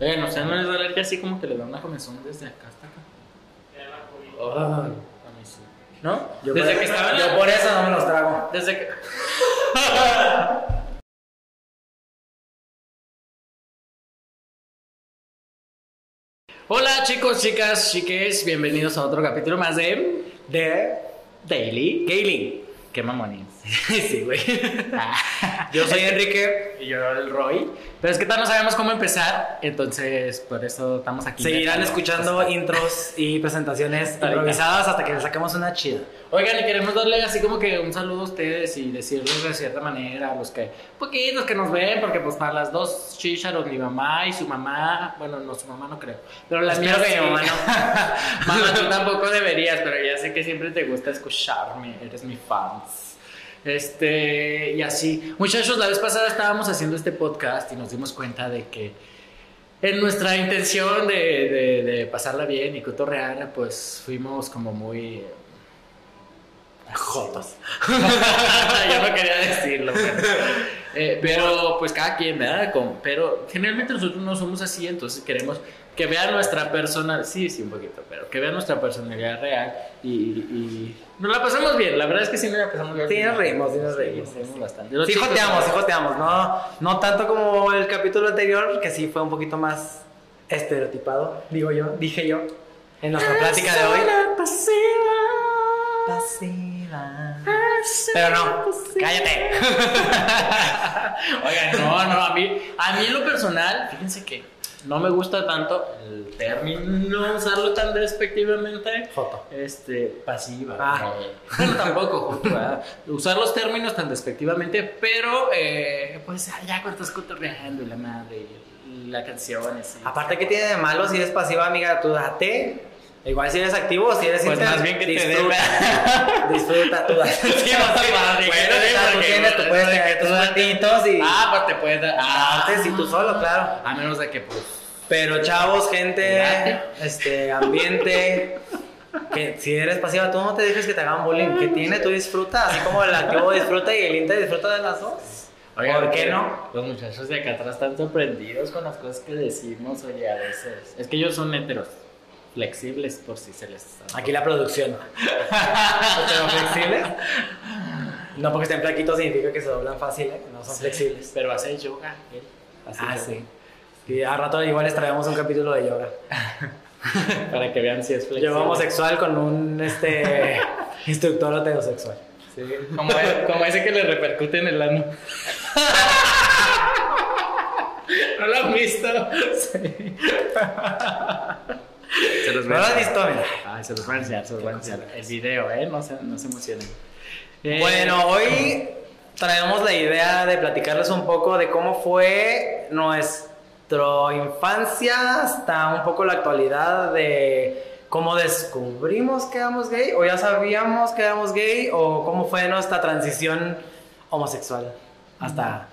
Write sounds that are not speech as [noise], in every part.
Eh, no sé, no les da alergia así como que le da una comezón desde acá hasta acá. A mí sí. ¿No? yo desde por- que estaba yo la- por eso no me los trago. Desde que. [laughs] Hola chicos, chicas, chiques, bienvenidos a otro capítulo más de De Daily Gailing. Qué mamones. [laughs] sí, güey. Ah. Yo soy [laughs] Enrique. Y yo el Roy. Pero es que tal no sabemos cómo empezar, entonces por eso estamos aquí. Seguirán escuchando [laughs] intros y presentaciones Hasta improvisadas hasta que les saquemos una chida. Oigan, y queremos darle así como que un saludo a ustedes y decirles de cierta manera a los que, poquitos que nos ven, porque pues para las dos chicharos, mi mamá y su mamá, bueno, no, su mamá no creo, pero las mías que mi mamá no. [laughs] [laughs] mamá, tú tampoco deberías, pero ya sé que siempre te gusta escucharme, eres mi fans. Este, y así. Muchachos, la vez pasada estábamos haciendo este podcast y nos dimos cuenta de que en nuestra intención de, de- de pasarla bien y cotorrear, pues fuimos como muy... Jotos. [laughs] Yo no quería decirlo, pero, eh, pero pues cada quien, ¿verdad? Con- pero generalmente nosotros no somos así, entonces queremos que vean nuestra persona, sí, sí, un poquito, pero que vean nuestra personalidad real y, y nos la pasamos bien, la verdad es que sí nos la pasamos bien. Sí, nos reímos, sí nos reímos. Sí, reímos bastante. Los Sí chicos, joteamos, sí ¿no? joteamos. No, no tanto como el capítulo anterior, que sí fue un poquito más estereotipado, digo yo, dije yo, en nuestra plática de hoy. Pasiva. Pero no, cállate. [laughs] Oigan, no, no, a mí, a mí en lo personal, fíjense que no me gusta tanto el término usarlo tan despectivamente. Joto. Este, pasiva. Ah. Bueno, tampoco, [laughs] ¿verdad? Usar los términos tan despectivamente, pero eh, pues ya cuando estás cotorreando y la madre y la canción, así. Aparte, ¿qué tiene de malo si eres pasiva, amiga? Tú date. Igual si eres activo, si eres Pues inter- más bien que te disfruta. [laughs] disfruta, tú. [laughs] Sí, madre, Bueno, que- tú tienes, tú puedes tener tus ratitos y Ah, pues te puedes dar. Ah, si tú solo, claro. A menos de que, pues. Pero chavos, gente, este, ambiente, que si eres pasiva, tú no te dejes que te hagan bullying. ¿Qué tiene? Tú disfruta, así como el activo disfruta y el inter disfruta de las dos. Oigan, ¿Por qué no? Los muchachos de acá atrás están sorprendidos con las cosas que decimos, oye, a veces. Es que ellos son heteros, flexibles por si se les. Aquí la producción. ¿Pero flexibles? No porque estén flaquitos significa que se doblan fácil, ¿eh? No son flexibles. Pero hace yoga, él. Hace Ah, sí. Y a rato igual les traemos un capítulo de yoga. [laughs] Para que vean si es flexible. Yo homosexual con un este [laughs] instructor heterosexual. Sí, como, como ese que le repercute en el ano. [laughs] ¿No lo han visto? Sí. Se los ¿No lo has visto? Ay, se los voy a enseñar, se los voy a enseñar. El video, ¿eh? No se, no se emocionen. Eh, Bueno, hoy traemos la idea de platicarles un poco de cómo fue nuestra infancia hasta un poco la actualidad de cómo descubrimos que éramos gay o ya sabíamos que éramos gay o cómo fue nuestra transición homosexual hasta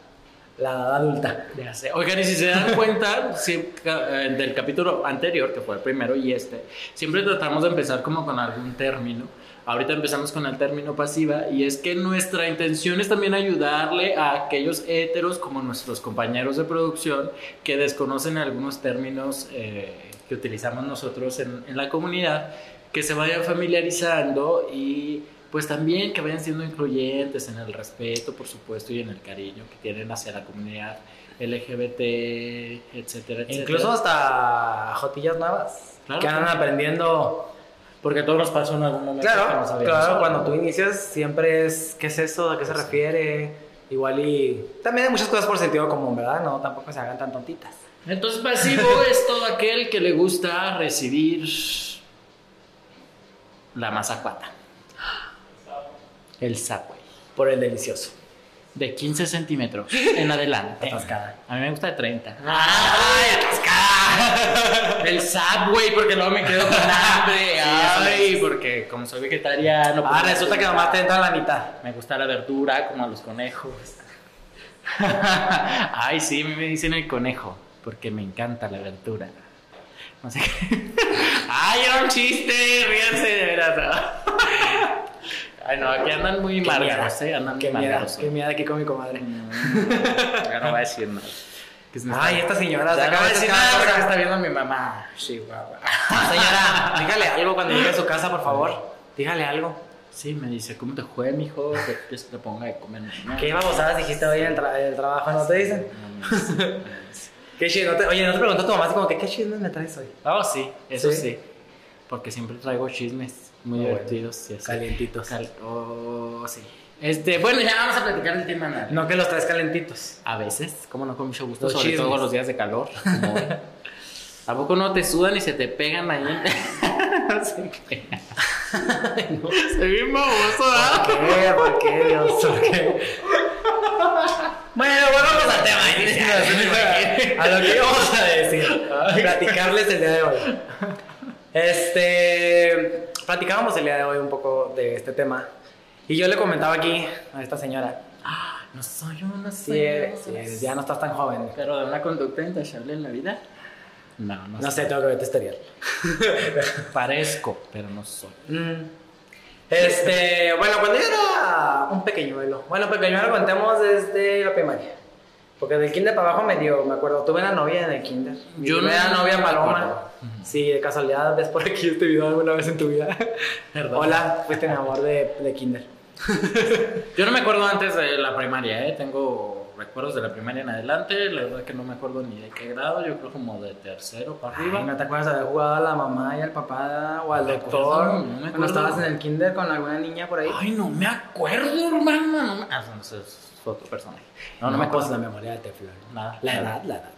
la edad adulta. Ya sé. Oigan, y si se dan cuenta [laughs] ca- eh, del capítulo anterior, que fue el primero y este, siempre tratamos de empezar como con algún término. Ahorita empezamos con el término pasiva y es que nuestra intención es también ayudarle a aquellos héteros como nuestros compañeros de producción que desconocen algunos términos eh, que utilizamos nosotros en, en la comunidad, que se vayan familiarizando y pues también que vayan siendo incluyentes en el respeto, por supuesto, y en el cariño que tienen hacia la comunidad LGBT, etcétera, etcétera. Incluso hasta jotillas nuevas Claro, que andan claro. aprendiendo Porque todos nos pasó en algún momento que no Claro, sabíamos. claro, cuando tú inicias siempre es qué es eso, a qué se refiere, igual y también hay muchas cosas por sentido común, ¿verdad? No, tampoco se hagan tan tontitas. Entonces, pasivo [laughs] es todo aquel que le gusta recibir la mazacuata. El Subway. Por el delicioso. De 15 centímetros en adelante. [laughs] Atascada. A mí me gusta de 30. ¡Ay, atascada! El Subway, porque luego me quedo con hambre. Ay, porque como soy vegetariano. Ah, pues, resulta que nomás te entra la mitad. Me gusta la verdura, como a los conejos. [laughs] Ay, sí, a mí me dicen el conejo, porque me encanta la verdura. No sé qué. [laughs] Ay, era un chiste, ríanse de veras. Ay, no, aquí andan muy margaros. ¿eh? Andan Qué muy miedo, qué miedo aquí con mi comadre. Mm, Ya no voy a decir nada. Se Ay, esta señora. Ya saca no voy a veces decir nada porque está viendo mi mamá. Chihuahua. [laughs] Señora, dígale algo cuando llegue a su casa, por favor. Dígale algo. Sí, me dice, ¿cómo te fue, mijo? Que, que se te ponga de comer. No, ¿Qué babosadas dijiste hoy en el, tra- en el trabajo? ¿No te dicen? no no. [laughs] ¿Qué? No te- Oye, ¿no te preguntó tu mamá así como que qué chismes me traes hoy? Oh, sí, eso ¿Sí? sí. Porque siempre traigo chismes muy Ah, bueno. divertidos. y así. Calientitos. Cal- oh, sí. Este, bueno, ya vamos a platicar del tema. No que los traes calentitos. A veces, como no con mucho gusto, Los sobre chismes. todo los días de calor. [laughs] como hoy. ¿A poco no te sudan y se te pegan ahí? no sé qué. no, se ve baboso, ¿ah? ¿Por qué? ¿Por qué, Dios? ¿Por qué? Bueno, volvamos al tema. A lo que íbamos a decir. Platicarles el día de hoy. Este. Platicábamos el día de hoy un poco de este tema. Y yo le comentaba aquí a esta señora. No soy una si eres, ya no estás tan joven. Pero de una conducta intachable en la vida. No, no, No sé, tengo que ver tu historial. [laughs] Parezco, pero no soy. Mm. Este, bueno, cuando yo era un pequeñuelo, bueno, pequeñuelo contemos desde la primaria. Porque del kinder para abajo me dio, me acuerdo, tuve una novia en el kinder. Mi Yo no- primera novia no me Paloma. acuerdo. Sí, de casualidad ves por aquí este video alguna vez en tu vida. Perdón. Hola, fuiste mi amor de, de kinder. [laughs] Yo no me acuerdo antes de la primaria, ¿eh? Tengo recuerdos de la primaria en adelante. La verdad que no me acuerdo ni de qué grado. Yo creo como de tercero para Ay, arriba. ¿No te acuerdas de haber jugado a la mamá y al papá o al No doctor? acuerdo, no me Cuando acuerdo. estabas en el kinder con alguna niña por ahí. Ay, no me acuerdo, hermano. No me... Ah, no, ese es otro personaje. No, no, me pues acuerdo. la memoria de Teflon. Nada. La edad, la edad.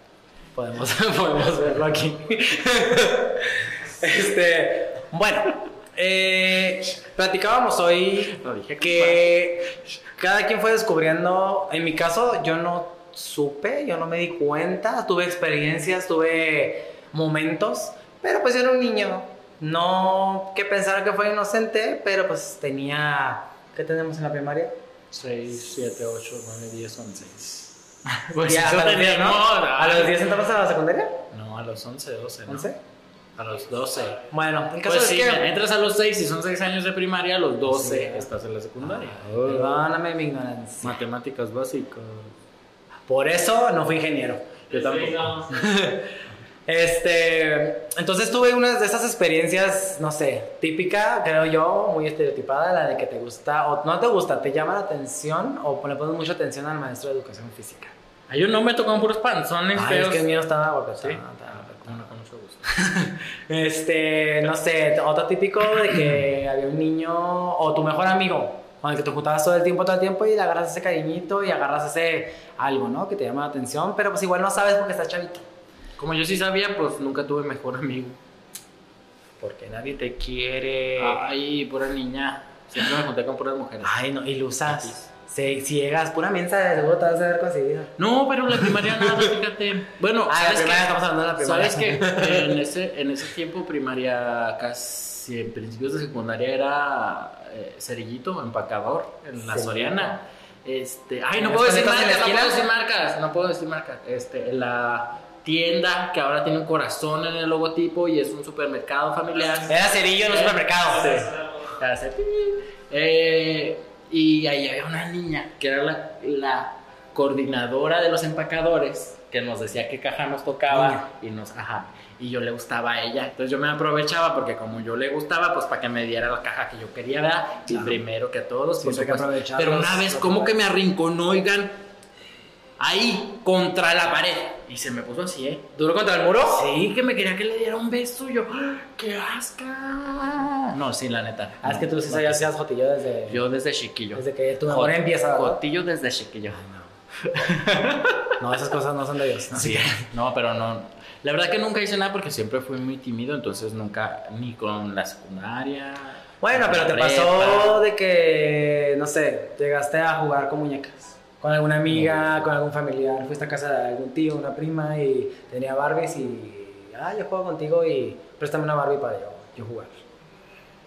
Podemos, [laughs] podemos verlo aquí. [laughs] este, bueno, eh, platicábamos hoy Lo dije que cada quien fue descubriendo. En mi caso, yo no supe, yo no me di cuenta. Tuve experiencias, tuve momentos, pero pues yo era un niño. No que pensara que fue inocente, pero pues tenía. ¿Qué tenemos en la primaria? 6, 7, 8, 9, 10, 11. Pues eso a, los tenía, 10, ¿no? no, ¿A los 10 entramos a la secundaria? No, a los 11, 12. ¿no? ¿11? A los 12. Bueno, el caso Pues es sí, que. entras a los 6 y son 6 años de primaria, a los 12 Sí. estás en la secundaria. Perdóname mi ignorancia. Matemáticas básicas. Por eso no fui ingeniero. Yo tampoco. [laughs] Este, entonces tuve unas de esas experiencias, no sé, típica, creo yo, muy estereotipada, la de que te gusta o no te gusta, te llama la atención o le pones mucha atención al maestro de educación física. Ay, yo no me tocaban puros panzones Ay, feos. es que el mío estaba guapo. Sí. No, no, con mucho gusto. [laughs] Este, no sé, otro típico de que [clears throat] había un niño o tu mejor amigo con el que te juntabas todo el tiempo, todo el tiempo y le agarras ese cariñito y agarras ese algo, ¿no? Que te llama la atención, pero pues igual no sabes porque estás chavito. Como yo sí sabía, pues nunca tuve mejor amigo. Porque nadie te quiere. Ay, pura niña. Siempre me junté con puras mujeres. Ay, no, ilusas. Si, si llegas pura mensa, de seguro te vas a ver conseguida. No, pero la primaria nada, fíjate. Bueno, Ah, la ¿sabes primaria, qué? estamos hablando de la primaria. ¿Sabes que en ese, en ese tiempo primaria, casi en principios de secundaria, era eh, cerillito, empacador, en la. Soriana. Este, ay, no ¿En puedo decir la marcas, no puedo decir marcas, no puedo decir marcas. Este, en la tienda que ahora tiene un corazón en el logotipo y es un supermercado familiar. Era cerillo en un supermercado. sí. Eh, y ahí había una niña que era la, la coordinadora de los empacadores que nos decía qué caja nos tocaba y nos ajá y yo le gustaba a ella entonces yo me aprovechaba porque como yo le gustaba pues para que me diera la caja que yo quería ¿verdad? y Claro. primero que a todos que pero una vez como que me arrinconó oigan ahí contra la pared y se me puso así eh ¿Duro contra el muro? Sí, que me quería que le diera un beso. Yo, ¡ah! ¡qué asca! No, sí, la neta. Ah, es que tú sí No, sabías hacías jotillo desde, Yo desde chiquillo. desde que tu memoria empieza, ¿verdad? Jotillo desde chiquillo. [laughs] No, esas cosas no son de Dios. ¿no? Sí, no, pero no. La verdad que nunca hice nada porque siempre fui muy tímido, entonces nunca, ni con la secundaria. Bueno, pero te prepa. pasó de que, no sé, llegaste a jugar con muñecas. Con alguna amiga, con algún familiar. Fuiste a casa de algún tío, una prima y tenía Barbies y. Ah, yo juego contigo y préstame una Barbie para yo, yo jugar.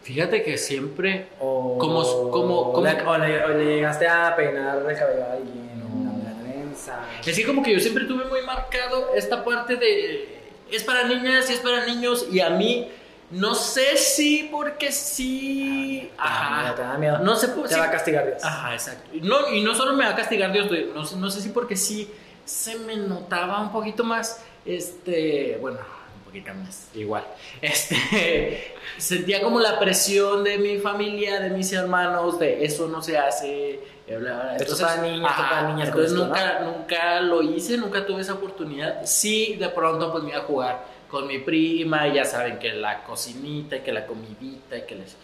Fíjate que siempre. O, Como- como- o, le, o le llegaste a peinar el cabello a alguien, No. una trenza. Que como que yo siempre tuve muy marcado esta parte de es para niñas y es para niños y a mí no sé si porque sí, Ajá, te da miedo. no sé por Te va a castigar Dios. Ajá, exacto. Y No, y no solo me va a castigar Dios, no, sé- no sé si porque sí se me notaba un poquito más, este, bueno, un poquito más, igual. [laughs] Este, sentía como la presión de mi familia, de mis hermanos, de eso no se hace. Esto es para niños, esto para niñas. Entonces nunca, nunca lo hice, nunca tuve esa oportunidad. Sí, de pronto pues me iba a jugar con mi prima y ya saben que la cocinita y que la comidita y que les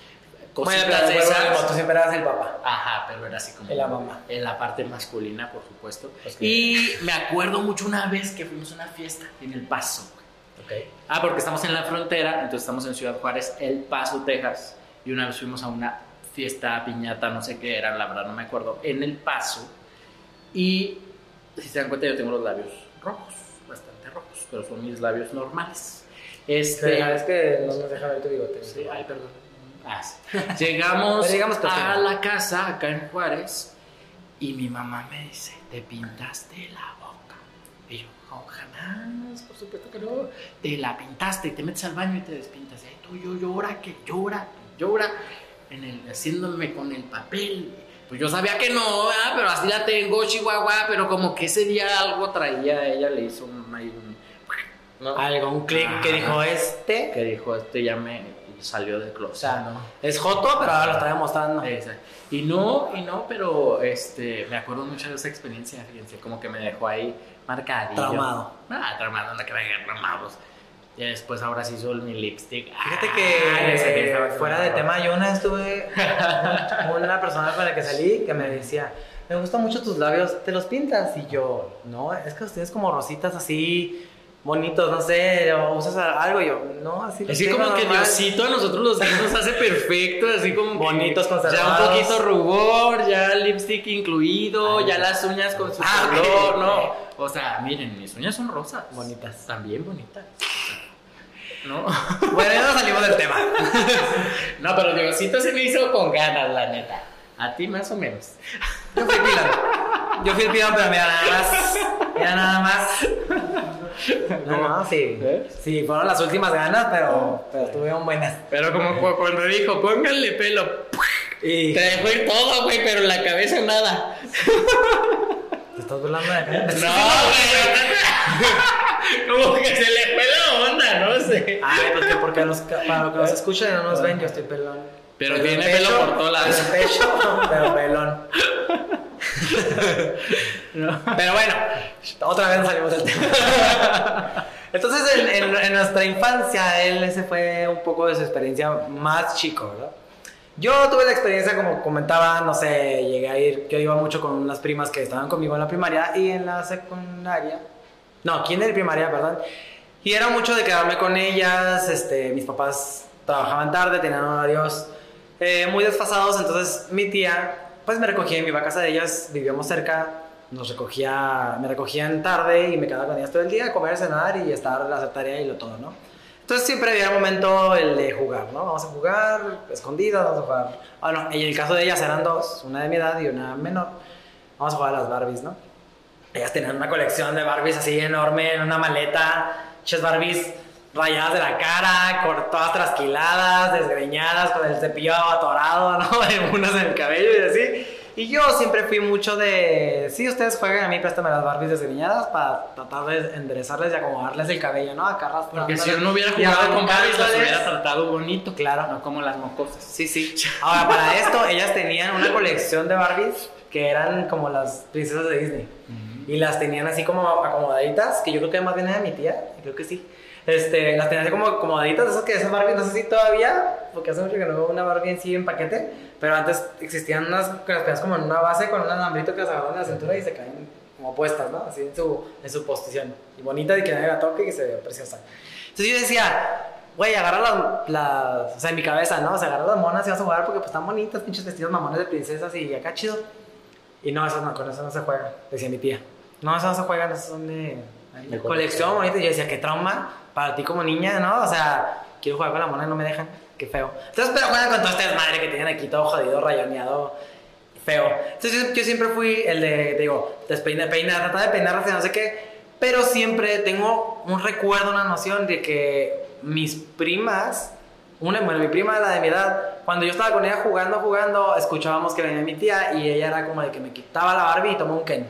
cositas bueno, pero, esas. tú siempre eras el papá. Ajá, pero era así como. En la mamá. En la parte masculina, por supuesto. Y me acuerdo mucho una vez que fuimos a una fiesta en El Paso. Okay. Ah, porque estamos en la frontera, entonces estamos en Ciudad Juárez, El Paso, Texas. Y una vez fuimos a una fiesta, piñata, no sé qué era, la verdad no me acuerdo, en El Paso. Y si se dan cuenta, yo tengo los labios rojos, bastante rojos, pero son mis labios normales. Este, es que no nos deja ver tu bigote. Sí, ay, perdón. Ah, Llegamos a la casa acá en Juárez y mi mamá me dice, te pintaste la boca. Y yo, no, jamás, por supuesto que no. Te la pintaste, te metes al baño y te despintas. Y tú, yo llora, que llora, llora, en el, haciéndome con el papel. Pues yo sabía que no, pero así la tengo, Chihuahua, pero como que ese día algo traía, ella le hizo un, algo, un clic que dijo este. Que dijo este, ya me, salió del closet. O sea, no. Es Joto, pero ahora lo está demostrando. Y no, y no, pero este, me acuerdo mucho de esa experiencia, fíjense, como que me dejó ahí marcadillo. Traumado. Ah, traumado, no que me traumados. Y después ahora sí hizo mi lipstick. Fíjate que ah, fuera de tema, yo una estuve [laughs] una persona con la que salí que me decía, me gustan mucho tus labios, ¿te los pintas? Y yo, no, es que los tienes como rositas así bonitos, no sé, usas algo, yo, no, así. Así como que Diosito a nosotros los nos hace perfecto, así como bonitos, conservados. Ya un poquito rubor, ya el lipstick incluido, ya las uñas con su ah, color, ¿no? O sea, miren, mis uñas son rosas. Bonitas. También bonitas. ¿No? [laughs] bueno, ya no salimos del tema. [laughs] no, pero Diosito se me hizo con ganas, la neta. A ti más o menos. Yo fui el pilón. Yo fui el pilón, pero mira nada más. Mira nada más. [laughs] No, no, sí. ¿Eh? Sí, fueron las últimas ganas, pero, pero tuvieron buenas. Pero como cuando dijo, pónganle pelo. Y... [laughs] Te dejó ir todo, güey, pero en la cabeza nada. ¿Te estás burlando de acá? No, güey. [laughs] como que se le fue la onda, no sé. Ay, porque, porque los, para los que nos escuchan y no nos ven, yo estoy pelón. Pero, tiene pelo por todos lados. pecho, pero pelón. Pero bueno, otra vez salimos del tema. Entonces, en, nuestra infancia, él ese fue un poco de su experiencia más chico, ¿verdad? Yo tuve la experiencia, como comentaba, no sé, llegué a ir, yo iba mucho con unas primas que estaban conmigo en la primaria y en la secundaria. No, ¿quién era primaria, perdón? Y era mucho de quedarme con ellas, este, mis papás trabajaban tarde, tenían horarios eh, muy desfasados, entonces mi tía pues me recogía en mi casa de ellas, vivíamos cerca, nos recogía, me recogían tarde y me quedaba con ellas todo el día, comer, cenar y estar, hacer tarea y lo todo, ¿no? Entonces siempre había un momento el de jugar, ¿no? Vamos a jugar, escondidas, vamos a jugar. Bueno, y en el caso de ellas eran dos, una de mi edad y una menor. Vamos a jugar a las Barbies, ¿no? Ellas tenían una colección de Barbies así enorme en una maleta, ches Barbies rayadas de la cara, todas trasquiladas, desgreñadas, con el cepillo atorado, [laughs] ¿no? Unas en el cabello y así. Y yo siempre fui mucho de, sí, ustedes jueguen a mí, préstame las Barbies desgreñadas para tratar de enderezarles y acomodarles el cabello, ¿no? Acá Porque si yo no hubiera jugado con Barbies, las hubiera tratado bonito. Claro. No como las mocosas. Sí, sí. Ahora, para esto, ellas tenían una colección de Barbies que eran como las princesas de Disney. Y las tenían así como acomodaditas, que yo creo que más bien era mi tía, creo que sí. Este, las tenía así como acomodaditas, esas que esas Barbie, no sé si todavía, porque hace mucho que no veo una Barbie en sí en paquete, pero antes existían unas que las tenías como en una base con un alambrito que las agarraban en la cintura y se caen como puestas, ¿no? Así en su, en su posición. Y bonita, y que nadie la toque y que se ve preciosa. Entonces yo decía, güey, agarra las, las, o sea, en mi cabeza, ¿no? O sea, agarra las monas y vas a jugar porque pues están bonitas, pinches vestidos mamones de princesas y acá chido. Y no, esas no, con eso no se juega, decía mi tía. No, esas no se juegan, esas son de, de colección bonita. Y yo decía, qué trauma para ti como niña, ¿no? O sea, quiero jugar con la mona y no me dejan. Qué feo. Entonces, pero juegan con todo este desmadre que tienen aquí todo jodido, rayoneado, feo. Entonces, yo, siempre fui el de, digo, despeinar, peinar, tratar de peinar, no sé qué. Pero siempre tengo un recuerdo, una noción de que mis primas, una, bueno, mi prima, la de mi edad, cuando yo estaba con ella jugando, jugando, escuchábamos que venía mi tía y ella era como de que me quitaba la Barbie y tomó un Ken,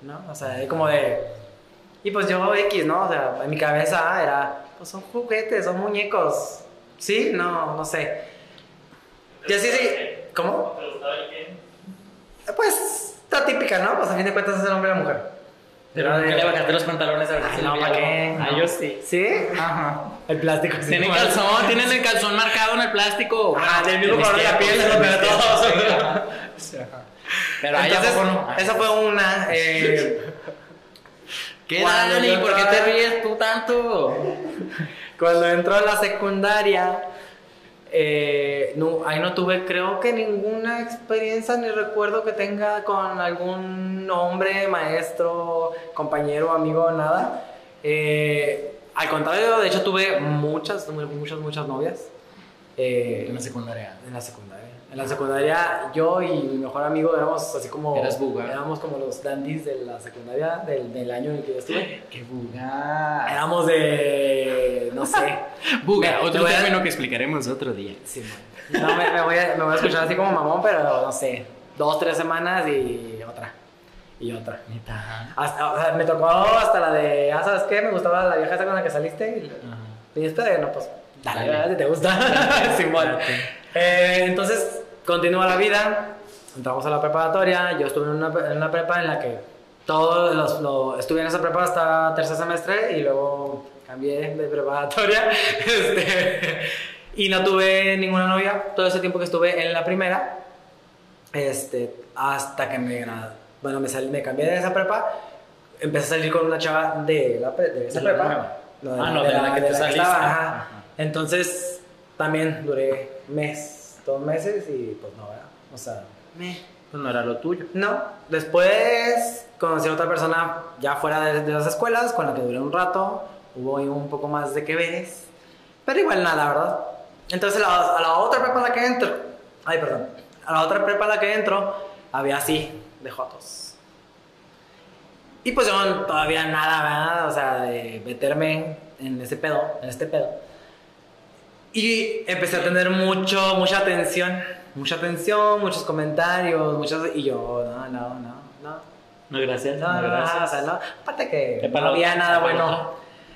¿no? O sea, como de Y pues yo X, ¿no? O sea, en mi cabeza era, pues son juguetes, son muñecos. ¿Sí? No, no sé. Y así, sí. ¿Cómo? Pues, está típica, ¿no? Pues a fin de cuentas es el hombre y la mujer. Pero Pero ¿qué de- le bajaste los pantalones a ver Ay, si no, ¿para qué? algo? Ah, yo sí. ¿Sí? Ajá. El plástico. sí. Tienen calzón, tienen el calzón marcado en el plástico. Ah, del mismo color de la piel, es lo mis peor de tiempos, todo. Pero ahí Entonces, a no. esa fue una. eh, ¿Qué, Cuando Dani? ¿Por qué te ríes tú tanto? Cuando entró a la secundaria, eh, no, ahí no tuve, creo que ninguna experiencia ni recuerdo que tenga con algún hombre, maestro, compañero, amigo, nada. Eh, al contrario, de hecho tuve muchas, mu- muchas, muchas novias. eh, En la secundaria. en la secundaria. En la secundaria, yo y mi mejor amigo éramos así como. Eras buga. Éramos como los dandies de la secundaria, del, del año en el que yo estuve. ¡Qué buga! Éramos de. No sé. [laughs] Buga, Me- otro me voy a- término que explicaremos otro día. Sí. No, me, me voy a, me voy a escuchar así como mamón, pero no sé. Dos, tres semanas y otra. Y otra. Neta. Hasta, o sea, me tocó hasta la de. Ah, ¿sabes qué? Me gustaba la vieja esa con la que saliste. Y, y esta, no, pues. Dale, Dale. Si te gusta. [laughs] Simón. Eh, entonces, continúa la vida. Entramos a la preparatoria. Yo estuve en una, en una prepa en la que todos los, lo- estuve en esa prepa hasta tercer semestre y luego cambié de preparatoria. [laughs] Este, y no tuve ninguna novia todo ese tiempo que estuve en la primera. Este, hasta que me bueno, me, salí, me cambié de esa prepa. Empecé a salir con una chava de, la de esa ¿De la prepa. nueva? No, Ah, no, de la que te saliste. estaba, ajá. Ajá. Entonces, también duré mes, dos meses y pues no, ¿verdad? O sea, me. Pues no era lo tuyo. No. Después conocí a otra persona ya fuera de, de las escuelas con la que duré un rato. Hubo ahí un poco más de que veres. Pero igual nada, ¿verdad? Entonces la- a la otra prepa a la que entro. Ay, perdón. A la otra prepa a la que entro había así, de jotos. Y pues yo todavía nada, ¿verdad? O sea, de meterme en ese pedo, en este pedo. Y empecé a tener mucho, mucha atención, mucha atención, muchos comentarios, muchos... Y yo, no, no, no, no. No, gracias. No, no, gracias. o sea, no. Aparte que no había nada bueno.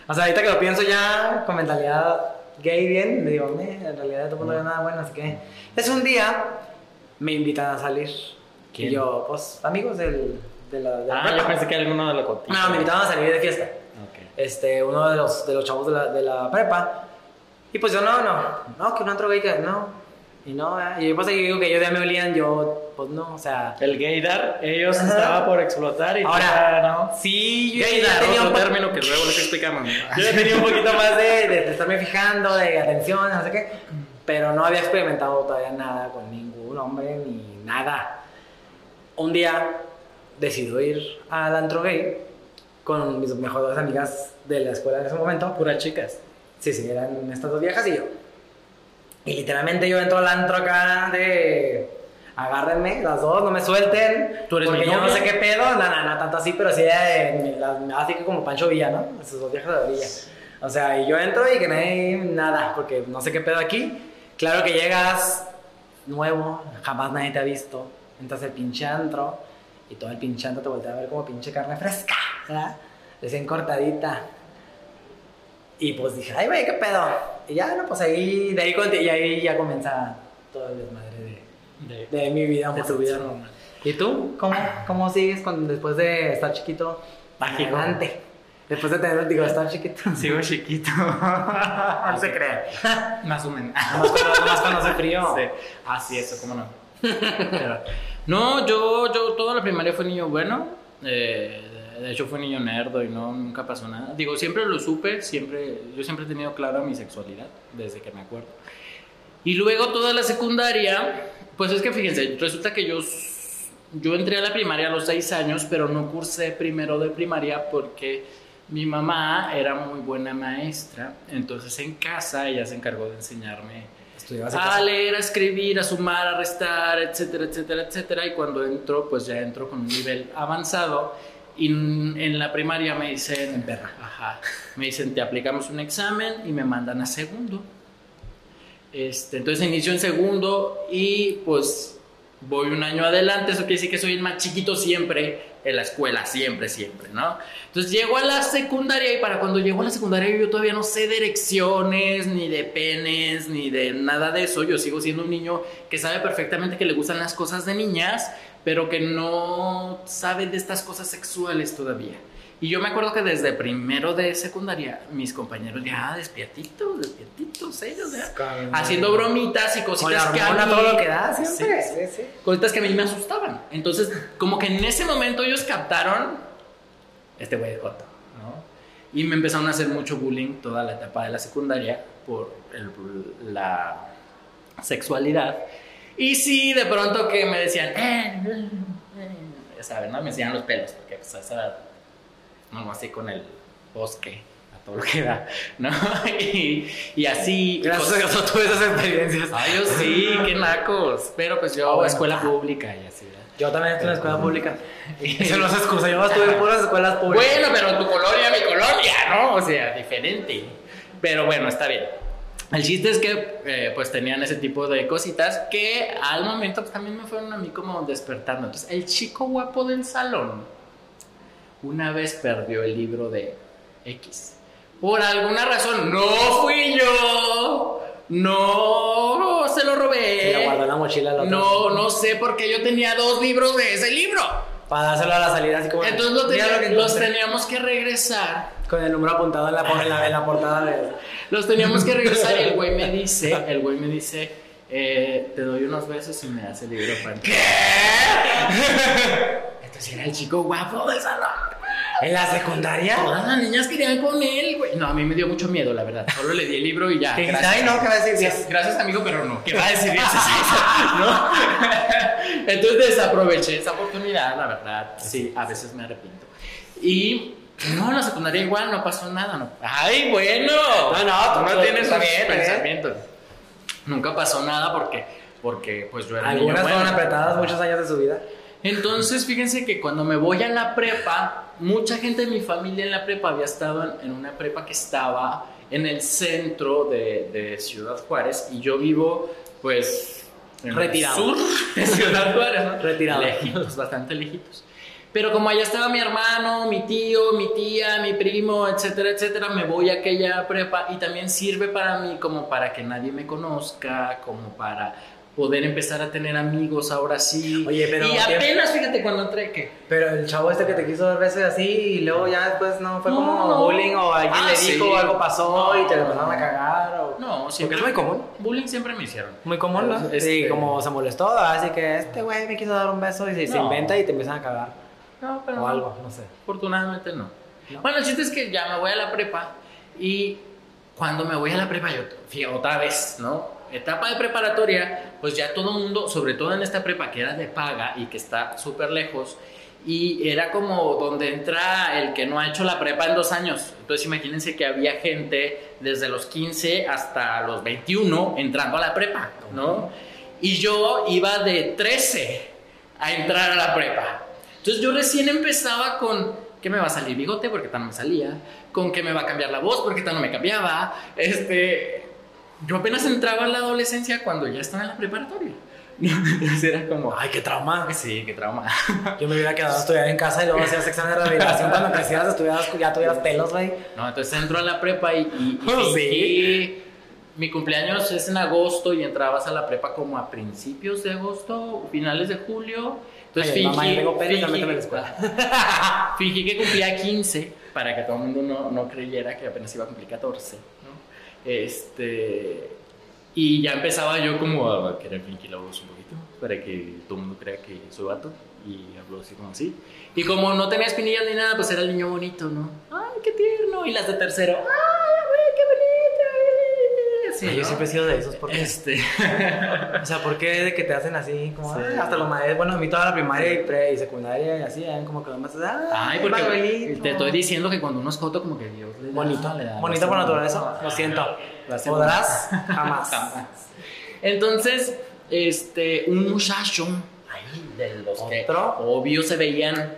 O sea, ahorita que lo pienso ya con mentalidad gay bien, me digo, "Meh, en realidad tampoco no había nada bueno, así que... Es un día, me invitan a salir. ¿Quién? Y yo, pues, amigos del, de la... De la Ah, prepa. yo pensé que alguno de la cotilla. No, me invitaban a salir de fiesta. Ok. Este, uno de los, de los chavos de la, de la prepa. Y pues yo, no, no, no, que no entro gay, que no. Y no, ¿eh? y pues ahí digo que ellos ya me olían, yo, pues no, o sea... El gaydar, ellos Ajá. estaba por explotar y Ahora, ¿no? Sí, yo ya Gaydar, tenía otro un término que luego les explicamos. Yo ya tenía un poquito más de, de, de estarme fijando, de atención, no sé qué. Pero no había experimentado todavía nada con ningún hombre ni nada. Un día decido ir al antro gay con mis mejores amigas de la escuela en ese momento. Puras chicas. Sí, sí, eran estas dos viejas y yo. Y literalmente yo entro al antro acá de. Agárrenme, las dos, no me suelten. ¿Tú eres porque mi yo no sé qué pedo. No, no, no, tanto así, pero sí de. las- así que como Pancho Villa, ¿no? Esas dos viejas de Villa. O sea, y yo entro y que no hay nada, porque no sé qué pedo aquí. Claro que llegas nuevo, jamás nadie te ha visto. Entras al pinche antro y todo el pinche antro te voltea a ver como pinche carne fresca, ¿verdad? Recién cortadita. Y pues dije, ay, güey, qué pedo. Y ya, no, pues ahí, de ahí, y ahí ya comienza todo el desmadre De, de, de mi vida. de tu vida normal. ¿Y tú? ¿Cómo, cómo sigues con, después de estar chiquito? Mágico. Adelante. Después de tener, digo, estar chiquito. Sigo chiquito. [laughs] No se crea. [laughs] Más o menos. [laughs] Nomás cuando, nomás cuando hace frío. Sí. Ah, sí, eso, cómo no. Pero- no, yo, yo toda la primaria fue niño bueno. eh, de hecho, fue niño nerdo y no, nunca pasó nada. Digo, siempre lo supe, siempre, yo siempre he tenido clara mi sexualidad, desde que me acuerdo. Y luego toda la secundaria, pues es que fíjense, resulta que yo, yo entré a la primaria a los seis años, pero no cursé primero de primaria porque mi mamá era muy buena maestra. Entonces en casa ella se encargó de enseñarme a leer, a escribir, a sumar, a restar, etcétera, etcétera, etcétera. Y cuando entro, pues ya entro con un nivel avanzado. Y en la primaria me dicen, En perra. ajá, me dicen, te aplicamos un examen y me mandan a segundo. Este, entonces inicio en segundo y pues voy un año adelante. Eso quiere decir que soy el más chiquito siempre en la escuela, siempre, siempre, ¿no? Entonces llego a la secundaria y para cuando llego a la secundaria yo todavía no sé de erecciones, ni de penes, ni de nada de eso. Yo sigo siendo un niño que sabe perfectamente que le gustan las cosas de niñas, pero que no sabe de estas cosas sexuales todavía. Y yo me acuerdo que desde primero de secundaria, mis compañeros ya despiertitos, despiertitos ellos, ya, haciendo bromitas y cositas que a mí, todo lo que da, siempre. Sí, Sí, sí. cositas que a mí me asustaban. Entonces, como que en ese momento ellos captaron, este güey es joto, ¿no? Y me empezaron a hacer mucho bullying toda la etapa de la secundaria por el- la sexualidad. Y sí, de pronto que me decían, eh, eh, eh", ya saben, ¿no? Me enseñan los pelos, porque pues a esa edad, no, así con el bosque, a todo lo que da, ¿no? [laughs] Y, y así. Gracias a Dios no tuve esas experiencias. Ay, yo sí, qué nacos. Pero pues yo Ah, bueno. escuela pública y así, ¿verdad? Yo también estuve en la escuela pública. [laughs] Eso no es excusa, yo estuve en puras escuelas públicas. Bueno, pero tu colonia, mi colonia, ¿no? O sea, diferente. Pero bueno, está bien. El chiste es que eh, pues tenían ese tipo de cositas que al momento pues, también me fueron a mí como despertando. Entonces, el chico guapo del salón una vez perdió el libro de X. Por alguna razón, no fui yo. No, se lo robé. Y lo guardó en la mochila. No, no sé por qué yo tenía dos libros de ese libro. Para dárselo a la salida, así como. Entonces lo tenía- los teníamos que regresar. Con el número apuntado en la, en la, en la portada de. Los teníamos que regresar y el güey me [laughs] dice, el güey me dice, eh, te doy unos besos y me das el libro para ¿Qué? [laughs] Entonces era el chico guapo del salón. ¿En la secundaria? Todas las niñas querían con él, güey. No, a mí me dio mucho miedo, la verdad. Solo le di el libro y ya. ¿Qué gracias. Ay, no, ¿qué va a decir? Gracias, amigo, pero no. ¿Qué va a decir? [laughs] ¿No? Entonces desaproveché esa oportunidad, la verdad. Sí, a veces me arrepiento. Y no, en la secundaria igual no pasó nada. No. Ay, bueno. No, no, tú- no tienes bien, pensamientos. Nunca pasó nada porque, porque pues yo era Algunas fueron bueno. apretadas muchos años de su vida. Entonces, fíjense que cuando me voy a la prepa, mucha gente de mi familia en la prepa había estado en, en una prepa que estaba en el centro de, de Ciudad Juárez y yo vivo, pues, en Retirado. el sur de Ciudad Juárez, ¿no? Retirado. Lejitos, bastante lejitos. Pero como allá estaba mi hermano, mi tío, mi tía, mi primo, etcétera, etcétera, me voy a aquella prepa y también sirve para mí como para que nadie me conozca, como para poder empezar a tener amigos ahora sí. Oye, pero- Y apenas, fíjate, cuando entré, que... Pero el chavo este que te quiso dar veces así y luego ya después no fue No, como no. bullying o alguien Ah, le sí. dijo algo pasó y te lo empezaron a cagar o... No, Porque siempre... es muy común. Bullying siempre me hicieron. Muy común, ¿no? Este- Sí, como se molestó, así que este güey me quiso dar un beso y se, inventa y te empiezan a cagar. No, pero O no. algo, no sé. Afortunadamente no. ¿No? Bueno, el chiste es que ya me voy a la prepa y cuando me voy a la prepa, yo, fíjate, otra vez, ¿no? Etapa de preparatoria, pues ya todo el mundo, sobre todo en esta prepa que era de paga y que está súper lejos, y era como donde entra el que no ha hecho la prepa en dos años. Entonces imagínense que había gente desde los 15 hasta los 21 entrando a la prepa, ¿no? Y yo iba de 13 a entrar a la prepa. Entonces yo recién empezaba con que me va a salir bigote porque tal no me salía, con que me va a cambiar la voz porque tal no me cambiaba. Este, yo apenas entraba en la adolescencia cuando ya estaba en la preparatoria. [laughs] Entonces era como, Ay, qué trauma. sí, qué trauma. [laughs] Yo me hubiera quedado a estudiar en casa y luego hacías examen de rehabilitación cuando crecieras, estudiaras, ya tuvieras pelos, güey. No, entonces entro a la prepa y, y, y Oh, [laughs] sí. Mi cumpleaños es en agosto y entrabas a la prepa como a principios de agosto, finales de julio. Entonces fingí, mamá, tengo la escuela. [laughs] fingí que cumplía 15 para que todo el mundo no, no creyera que apenas iba a cumplir 14. ¿no? Este, y ya empezaba yo como a querer fingir la voz un poquito para que todo el mundo crea que soy vato y hablo así como así. Y como no tenía espinillas ni nada, pues era el niño bonito, ¿no? ¡Ay, qué tierno! Y las de tercero, ¡ay, güey, qué bonito! Sí, yo siempre he sido de esos porque... Este. [laughs] O sea, ¿por qué de que te hacen así? Como, Sí. ay, hasta los maestros, bueno, a mí toda la primaria y, pre, y secundaria y así, eran como que nomás, ay, Ay, porque Manuelito. te estoy diciendo que cuando uno es joto, como que Dios le da. Bonito, le da bonito por naturaleza, lo siento. Lo hace ¿Podrás? [laughs] Jamás. Jamás. Entonces, este, un muchacho, ay, de los que ¿Otro? obvio se veían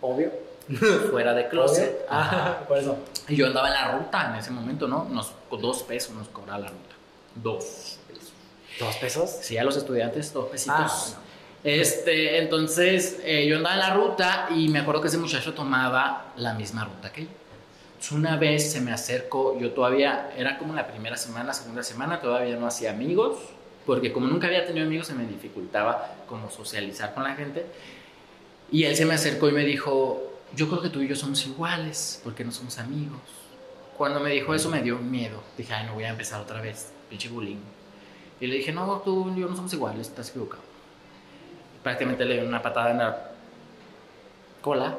Obvio. [laughs] fuera de closet. [laughs] Por eso. Y yo andaba en la ruta en ese momento, ¿no? Nos, dos pesos nos cobraba la ruta. Dos pesos. ¿Dos pesos? Sí, a los estudiantes, dos pesitos. Ah, Este, entonces eh, yo andaba en la ruta y me acuerdo que ese muchacho tomaba la misma ruta que yo. Entonces, una vez se me acercó, yo todavía, era como la primera semana, segunda semana, todavía no hacía amigos, porque como nunca había tenido amigos se me dificultaba como socializar con la gente. Y él se me acercó y me dijo, yo creo que tú y yo somos iguales, porque no somos amigos. Cuando me dijo eso me dio miedo. Dije, ay, no voy a empezar otra vez, pinche bullying. Y le dije, no, tú y yo no somos iguales, estás equivocado. Prácticamente le di una patada en la cola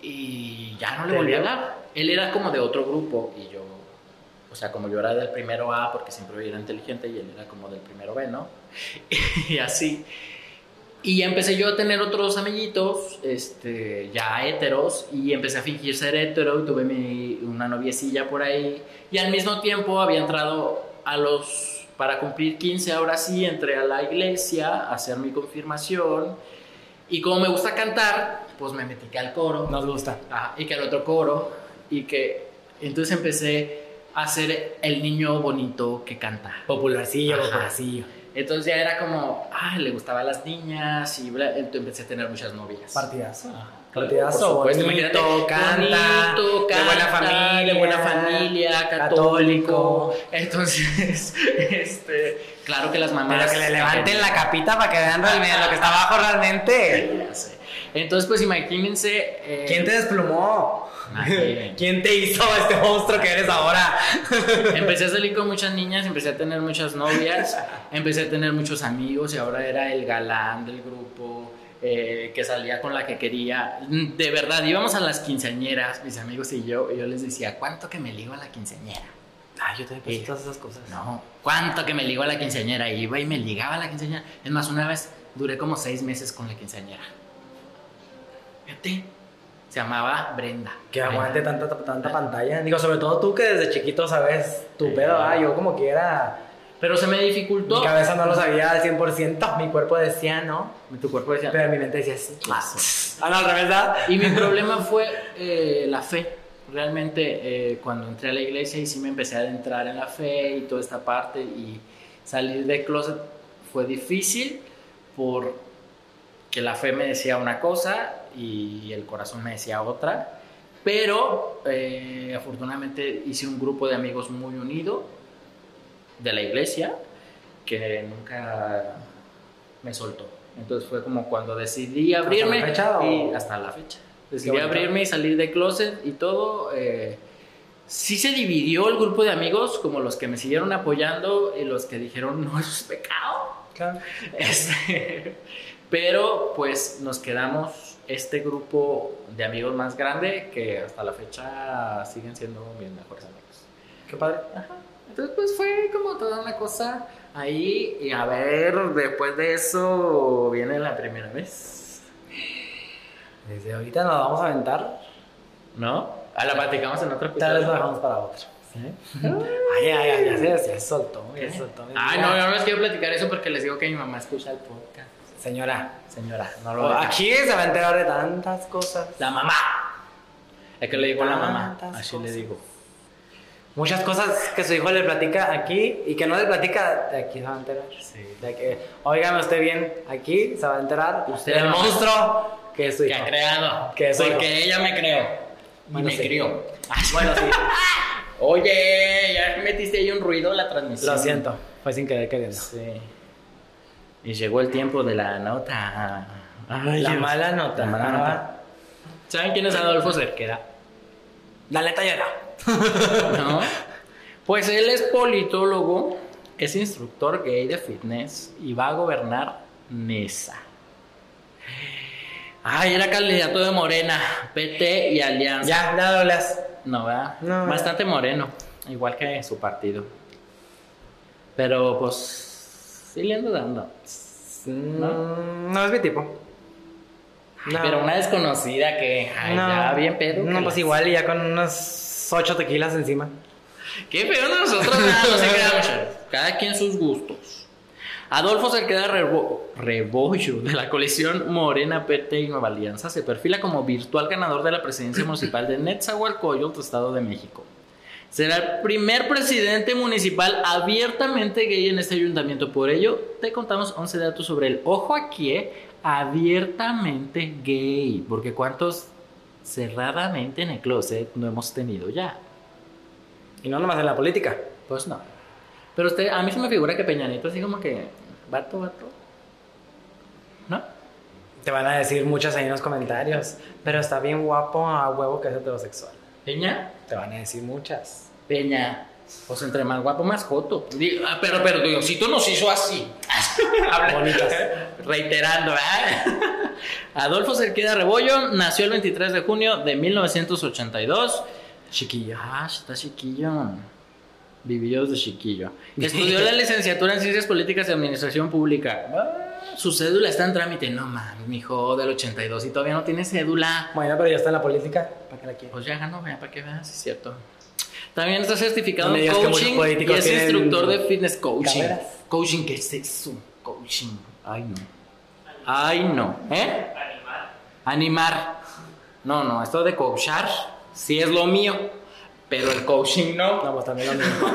y ya no le ¿Te volví a dio? hablar. Él era como de otro grupo y yo, o sea, como yo era del primero A porque siempre era inteligente y él era como del primero B, ¿no? [laughs] y así. Y ya empecé yo a tener otros amiguitos, este, ya heteros, y empecé a fingir ser hetero y tuve mi, una noviecilla por ahí. Y al mismo tiempo había entrado a los, para cumplir 15, ahora sí, entré a la iglesia a hacer mi confirmación. Y como me gusta cantar, pues me metí que al coro. Nos gusta. Ajá, y que al otro coro. Y que entonces empecé a ser el niño bonito que canta. Popularcillo, Ajá. popularcillo. Entonces ya era como, ah, le gustaban las niñas y bla, entonces empecé a tener muchas novias. Partidazo. Ajá, Partidazo, por supuesto, bonito, canta, bonito, de buena familia, de buena familia, católico. católico. Entonces, [laughs] este, claro que las mamás... Pero que le levanten la capita para que vean realmente lo que está abajo realmente. Sé. Entonces, pues imagínense... eh, ¿Quién te desplumó? Nadie. [laughs] ¿Quién te hizo este monstruo que eres ahora? [laughs] Empecé a salir con muchas niñas, empecé a tener muchas novias, empecé a tener muchos amigos y ahora era el galán del grupo eh, que salía con la que quería. De verdad, íbamos a las quinceañeras, mis amigos y yo, y yo les decía, ¿cuánto que me ligo a la quinceañera? Ay, yo te pensé todas esas cosas. No, ¿cuánto que me ligo a la quinceañera? Y iba y me ligaba a la quinceañera. Es más, una vez duré como seis meses con la quinceañera. Fíjate, se llamaba Brenda. Que aguante tanta, tanta pantalla. Digo, sobre todo tú que desde chiquito sabes tu Sí. pedo, ah, yo como quiera. Pero se me dificultó. Mi cabeza no lo sabía al 100%, mi cuerpo decía no, Tu cuerpo decía, pero mi mente decía sí. "Claro". Ah, no, al revés, ¿verdad? Y mi [laughs] problema fue eh, la fe. Realmente eh, cuando entré a la iglesia y sí me empecé a adentrar en la fe y toda esta parte y salir de closet fue difícil porque la fe me decía una cosa y el corazón me decía otra. Pero eh, afortunadamente hice un grupo de amigos muy unido de la iglesia que nunca me soltó. Entonces fue como cuando decidí abrirme la fecha, o? y hasta la fecha. Decidí abrirme y salir de closet y todo. eh, sí se dividió el grupo de amigos, como los que me siguieron apoyando y los que dijeron no, eso es pecado. Claro. Este, pero pues nos quedamos este grupo de amigos más grande que hasta la fecha siguen siendo mis mejores amigos. Qué padre. Entonces pues fue como toda una cosa ahí y a ver, después de eso viene la primera vez, Desde ahorita nos vamos a aventar. ¿no? Ah, la platicamos en otro Tal vez episodio. lo dejamos para otro. Ay, ay, ay, ya se, ya se soltó, ya se soltó. Ay, no, yo no les quiero platicar eso porque les digo que mi mamá escucha el podcast. Señora, Señora, no lo diga. aquí se va a enterar de tantas cosas. La mamá. Es que le digo a la mamá. Así le cosas. digo. Muchas cosas que su hijo le platica aquí y que no le platica, de aquí se va a enterar. Sí. De que, óigame usted bien, aquí se va a enterar Usted no. monstruo que es su Que hijo. ha creado. Que soy porque ella me creó. Y Bueno, me sí. crió. Bueno, sí, [laughs] Oye, ya metiste ahí un ruido en la transmisión. lo siento, fue sin querer queriendo. Sí. Y llegó el tiempo de la nota. Ay, La mala nota. La mala nota. ¿Saben quién es Adolfo Cerqueda? La neta llega. [laughs] ¿No? Pues él es politólogo, es instructor gay de fitness y va a gobernar Nesa. Ay, era candidato de Morena, PT y Alianza. Ya, ya lo leas. No, ¿verdad? No, Bastante moreno, igual que su partido. Pero pues, sí le ando dando. No, no es mi tipo. Ay, Pero una desconocida que, ay, No. ya bien pedo. No, pues les- igual y ya con unos ocho tequilas encima. Qué feo nosotros, nada, no se muchachos. Cada quien sus gustos. Adolfo Cerqueda Rebo- Rebollo, de la coalición Morena, PT y Nueva Alianza, se perfila como virtual ganador de la presidencia municipal de Netzahualcoyotl, Estado de México. Será el primer presidente municipal abiertamente gay en este ayuntamiento. Por ello, te contamos 11 datos sobre el ojo aquí, ¿eh? abiertamente gay. Porque cuántos cerradamente en el closet no hemos tenido ya. Y no nomás en la política. Pues no. Pero usted, a mí se me figura que Peñanito así como que, vato, vato. ¿No? Te van a decir muchas ahí en los comentarios. Pero está bien guapo a huevo que es heterosexual. Peña, Te van a decir muchas. Peña. Pues entre más guapo, más joto. Ah, Pero, pero, Diosito nos hizo así. [laughs] Bonitas. Reiterando, ¿verdad? [laughs] Adolfo Cerqueda Rebollo nació el 23 de junio de 1982. Chiquillo. Ah, está chiquillo. Vivió desde chiquillo. [laughs] Estudió la licenciatura en Ciencias Políticas y Administración Pública. Ah, Su cédula está en trámite. No mames, mijo, del 82 y todavía no tiene cédula. Bueno, pero ya está en la política. ¿Para qué la quieres? Pues ya ganó, vea, para que veas, es cierto. También está certificado No en coaching y es instructor de fitness coaching. carreras. Coaching, ¿qué es eso? Coaching. Ay, no. Ay, no. ¿Eh? Animar. No, no, esto de coachar sí es lo mío, pero el coaching no. No, pues también lo mismo.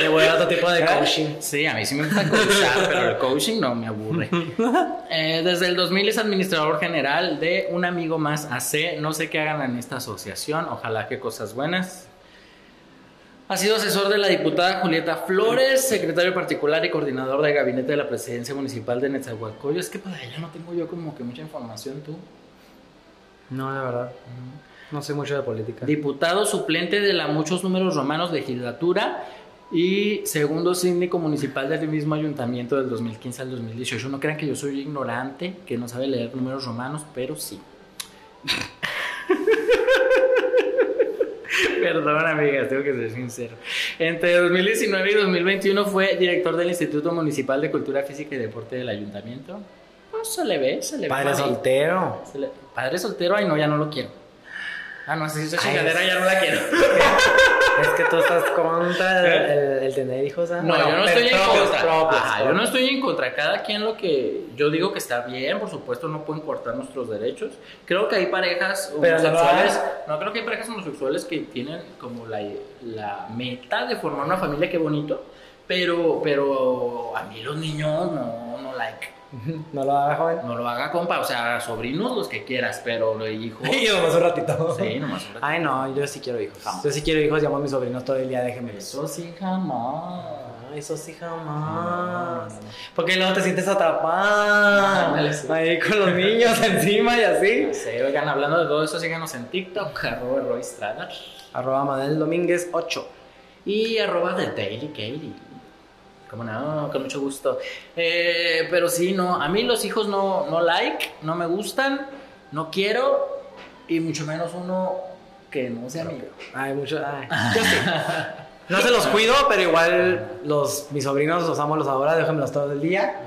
Le voy a otro tipo de coaching. Sí, a mí sí me gusta coachar, pero el coaching no me aburre. [laughs] Eh, desde el 2000 es administrador general de Un Amigo Más AC. No sé qué hagan en esta asociación, ojalá que cosas buenas. Ha sido asesor de la diputada Julieta Flores, secretario particular y coordinador de gabinete de la presidencia municipal de Netzahualcoyo. Es que para ella no tengo yo como que mucha información, tú. No, la verdad. No sé mucho de política. Diputado suplente de la muchos números romanos legislatura y segundo síndico municipal del mismo ayuntamiento del 2015 al 2018. No crean que yo soy ignorante, que no sabe leer números romanos, pero sí. [laughs] Perdón, amigas, tengo que ser sincero. Entre 2019 y 2021 fue director del Instituto Municipal de Cultura Física y Deporte del Ayuntamiento. Pues se le ve, se le ve. Padre ahí. soltero. Se le- Padre soltero, ay no, ya no lo quiero. Ah, no, si esa chingadera es- ya no la quiero. [laughs] Es que tú estás contra el, [laughs] el- el tener hijos. ¿ah? No, Bueno, yo no estoy en contra. propios, Ajá, yo no estoy en contra. Cada quien lo que yo digo que está bien, por supuesto, no pueden cortar nuestros derechos. Creo que hay parejas no homosexuales. hagas. No, creo que hay parejas homosexuales que tienen como la, la meta de formar una familia, qué bonito. Pero, pero a mí los niños no, no like. No lo hagas, joven. No lo haga compa, o sea, sobrinos los que quieras, pero los hijos. [laughs] Y nomás un ratito. Sí, nomás un ratito. Ay, no, yo sí quiero hijos. Jamás. Yo sí quiero hijos, llamo a mis sobrinos todo el día, déjenme. Eso sí, jamás. Ay, eso sí no, jamás. no, no. Porque luego te sientes [laughs] sí. Ahí con los niños [laughs] encima y así. Sí, oigan, hablando de todo eso, síganos en TikTok, arroba Roy Strada Arroba Manuel Domínguez 8. y arroba The Daily Katie. Como no, con mucho gusto. Eh, pero sí, no, a mí los hijos no, no like, no me gustan, no quiero, y mucho menos uno que no sea mío. Ay, mucho. Ay. [laughs] Yo sí. No se los cuido, pero igual los, mis sobrinos los amo, los ahora, déjenmelos todo el día.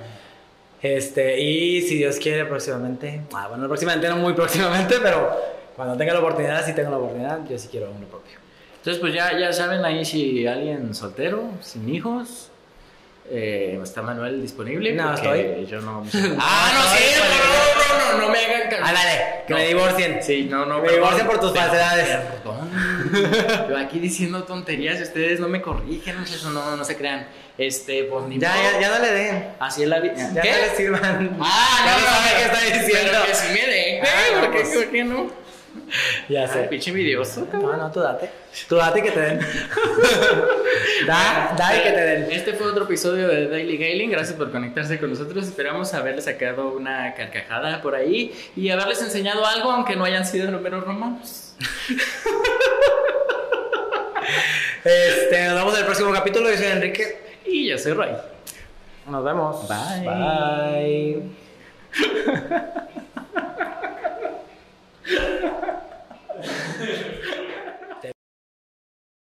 Este, y si Dios quiere, próximamente. Ah, bueno, próximamente, no muy próximamente, pero cuando tenga la oportunidad, si tengo la oportunidad, yo sí quiero uno propio. Entonces, pues ya, ya saben ahí si alguien soltero, sin hijos. Eh, está Manuel disponible. No, porque estoy. Yo no. [laughs] Ah, no, sí, no, no, no, no me hagan caso. Ándale, que No. me divorcien. Sí, no, no. Me perdón. divorcian por tus falsedades. Perdón. [laughs] Yo aquí diciendo tonterías y ustedes no me corrigen, eso no, no se crean. Este, pues ni Ya, modo. ya, ya no le den. Así es la vida. Ya le sirvan. Ah, ya no, no no, sabe no, qué está diciendo. Pero que sí me den. Ah, no, ¿Por qué, pues. por qué no? [laughs] Ya Ay, sé. pinche envidioso. No, no, tú date. Tú date y que te den. [laughs] da, da y que te den. Este fue otro episodio de Daily Gailing. Gracias por conectarse con nosotros. Esperamos haberles sacado una carcajada por ahí y haberles enseñado algo, aunque no hayan sido números romanos. [laughs] Este, nos vemos en el próximo capítulo. Yo soy Enrique. Y yo soy Ray. Nos vemos. Bye. Bye. Yeah. [laughs]